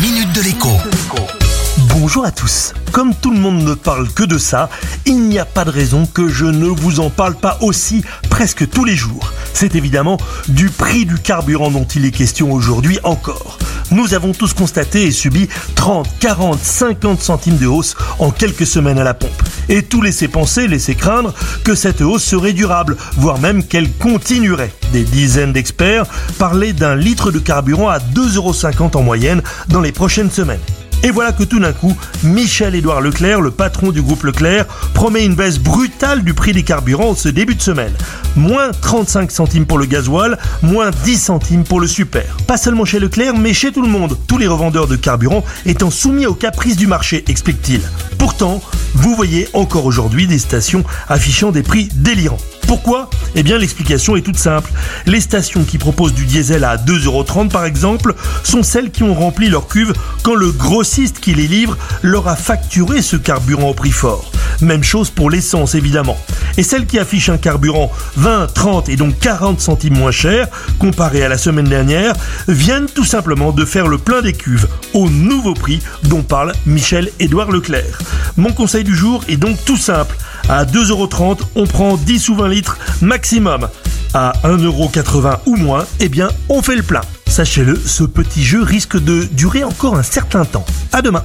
minute de l'écho. Bonjour à tous. Comme tout le monde ne parle que de ça, il n'y a pas de raison que je ne vous en parle pas aussi presque tous les jours. C'est évidemment du prix du carburant dont il est question aujourd'hui encore. Nous avons tous constaté et subi 30, 40, 50 centimes de hausse en quelques semaines à la pompe. Et tout laissait penser, laissait craindre que cette hausse serait durable, voire même qu'elle continuerait. Des dizaines d'experts parlaient d'un litre de carburant à 2,50€ en moyenne dans les prochaines semaines. Et voilà que tout d'un coup, Michel-Édouard Leclerc, le patron du groupe Leclerc, promet une baisse brutale du prix des carburants ce début de semaine. Moins 35 centimes pour le gasoil, moins 10 centimes pour le super. Pas seulement chez Leclerc, mais chez tout le monde, tous les revendeurs de carburant étant soumis aux caprices du marché, explique-t-il. Pourtant, vous voyez encore aujourd'hui des stations affichant des prix délirants. Pourquoi? Eh bien l'explication est toute simple. Les stations qui proposent du diesel à 2,30€ par exemple sont celles qui ont rempli leur cuve quand le grossiste qui les livre leur a facturé ce carburant au prix fort. Même chose pour l'essence évidemment. Et celles qui affichent un carburant 20, 30 et donc 40 centimes moins cher comparé à la semaine dernière viennent tout simplement de faire le plein des cuves au nouveau prix dont parle Michel-Édouard Leclerc. Mon conseil du jour est donc tout simple. À 2,30€, on prend 10 ou 20 litres maximum. À 1,80€ ou moins, eh bien, on fait le plein. Sachez-le, ce petit jeu risque de durer encore un certain temps. À demain.